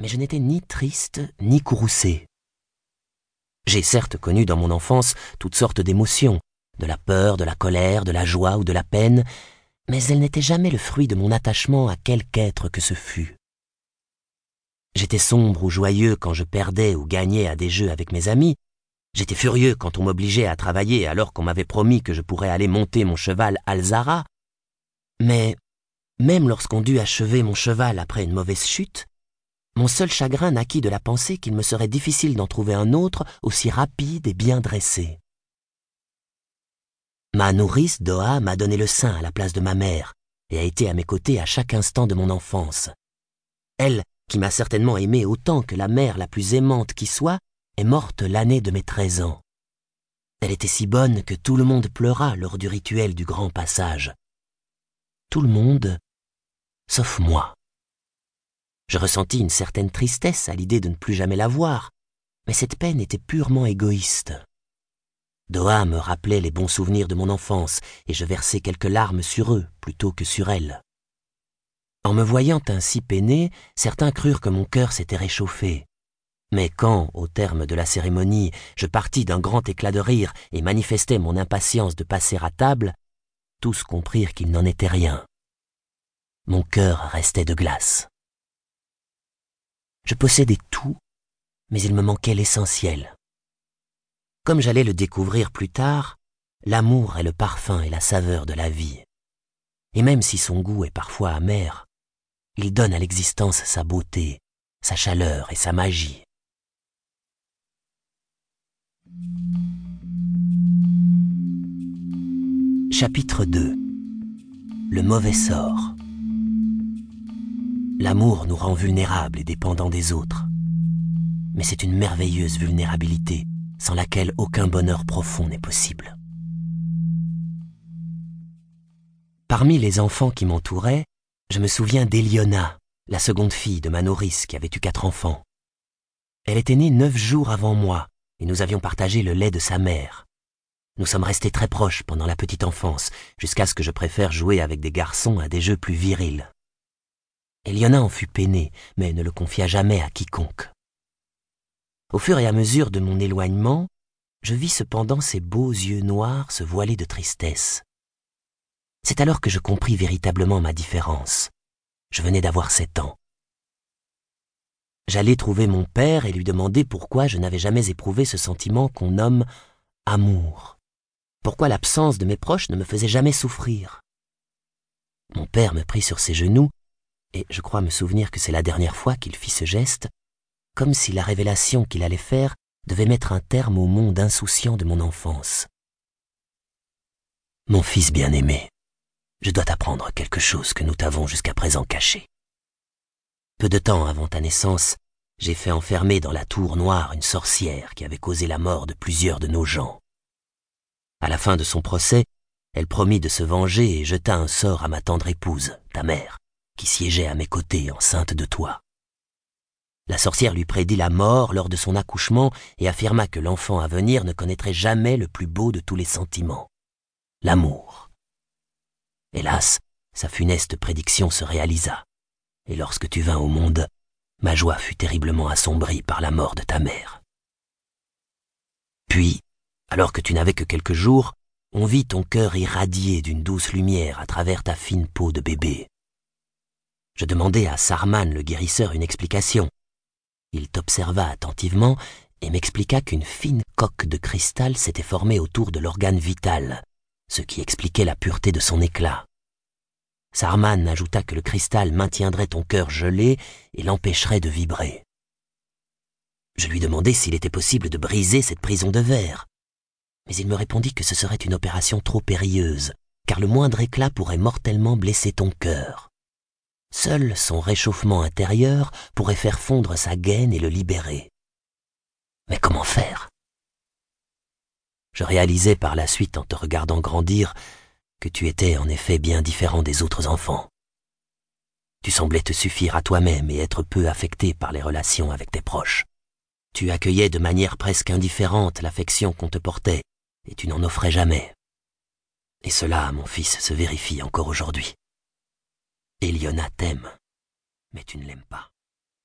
mais je n'étais ni triste ni courroucé. J'ai certes connu dans mon enfance toutes sortes d'émotions, de la peur, de la colère, de la joie ou de la peine, mais elles n'étaient jamais le fruit de mon attachement à quelque être que ce fût. J'étais sombre ou joyeux quand je perdais ou gagnais à des jeux avec mes amis, j'étais furieux quand on m'obligeait à travailler alors qu'on m'avait promis que je pourrais aller monter mon cheval Alzara, mais même lorsqu'on dut achever mon cheval après une mauvaise chute, mon seul chagrin naquit de la pensée qu'il me serait difficile d'en trouver un autre aussi rapide et bien dressé. Ma nourrice, Doha, m'a donné le sein à la place de ma mère et a été à mes côtés à chaque instant de mon enfance. Elle, qui m'a certainement aimé autant que la mère la plus aimante qui soit, est morte l'année de mes treize ans. Elle était si bonne que tout le monde pleura lors du rituel du grand passage. Tout le monde, sauf moi. Je ressentis une certaine tristesse à l'idée de ne plus jamais la voir, mais cette peine était purement égoïste. Doha me rappelait les bons souvenirs de mon enfance, et je versai quelques larmes sur eux plutôt que sur elle. En me voyant ainsi peiné, certains crurent que mon cœur s'était réchauffé. Mais quand, au terme de la cérémonie, je partis d'un grand éclat de rire et manifestai mon impatience de passer à table, tous comprirent qu'il n'en était rien. Mon cœur restait de glace. Je possédais tout, mais il me manquait l'essentiel. Comme j'allais le découvrir plus tard, l'amour est le parfum et la saveur de la vie. Et même si son goût est parfois amer, il donne à l'existence sa beauté, sa chaleur et sa magie. Chapitre 2 Le mauvais sort L'amour nous rend vulnérables et dépendants des autres. Mais c'est une merveilleuse vulnérabilité sans laquelle aucun bonheur profond n'est possible. Parmi les enfants qui m'entouraient, je me souviens d'Eliona, la seconde fille de ma nourrice qui avait eu quatre enfants. Elle était née neuf jours avant moi, et nous avions partagé le lait de sa mère. Nous sommes restés très proches pendant la petite enfance, jusqu'à ce que je préfère jouer avec des garçons à des jeux plus virils. Eliona en fut peinée, mais ne le confia jamais à quiconque. Au fur et à mesure de mon éloignement, je vis cependant ses beaux yeux noirs se voiler de tristesse. C'est alors que je compris véritablement ma différence. Je venais d'avoir sept ans. J'allais trouver mon père et lui demander pourquoi je n'avais jamais éprouvé ce sentiment qu'on nomme amour. Pourquoi l'absence de mes proches ne me faisait jamais souffrir? Mon père me prit sur ses genoux, et je crois me souvenir que c'est la dernière fois qu'il fit ce geste, comme si la révélation qu'il allait faire devait mettre un terme au monde insouciant de mon enfance. Mon fils bien-aimé, je dois t'apprendre quelque chose que nous t'avons jusqu'à présent caché. Peu de temps avant ta naissance, j'ai fait enfermer dans la tour noire une sorcière qui avait causé la mort de plusieurs de nos gens. À la fin de son procès, elle promit de se venger et jeta un sort à ma tendre épouse, ta mère, qui siégeait à mes côtés enceinte de toi. La sorcière lui prédit la mort lors de son accouchement et affirma que l'enfant à venir ne connaîtrait jamais le plus beau de tous les sentiments, l'amour. Hélas, sa funeste prédiction se réalisa, et lorsque tu vins au monde, ma joie fut terriblement assombrie par la mort de ta mère. Puis, alors que tu n'avais que quelques jours, on vit ton cœur irradier d'une douce lumière à travers ta fine peau de bébé. Je demandai à Sarman le guérisseur une explication, il t'observa attentivement et m'expliqua qu'une fine coque de cristal s'était formée autour de l'organe vital, ce qui expliquait la pureté de son éclat. Sarman ajouta que le cristal maintiendrait ton cœur gelé et l'empêcherait de vibrer. Je lui demandai s'il était possible de briser cette prison de verre, mais il me répondit que ce serait une opération trop périlleuse, car le moindre éclat pourrait mortellement blesser ton cœur. Seul son réchauffement intérieur pourrait faire fondre sa gaine et le libérer. Mais comment faire? Je réalisai par la suite en te regardant grandir que tu étais en effet bien différent des autres enfants. Tu semblais te suffire à toi-même et être peu affecté par les relations avec tes proches. Tu accueillais de manière presque indifférente l'affection qu'on te portait, et tu n'en offrais jamais. Et cela, mon fils, se vérifie encore aujourd'hui. Eliona t'aime, mais tu ne l'aimes pas.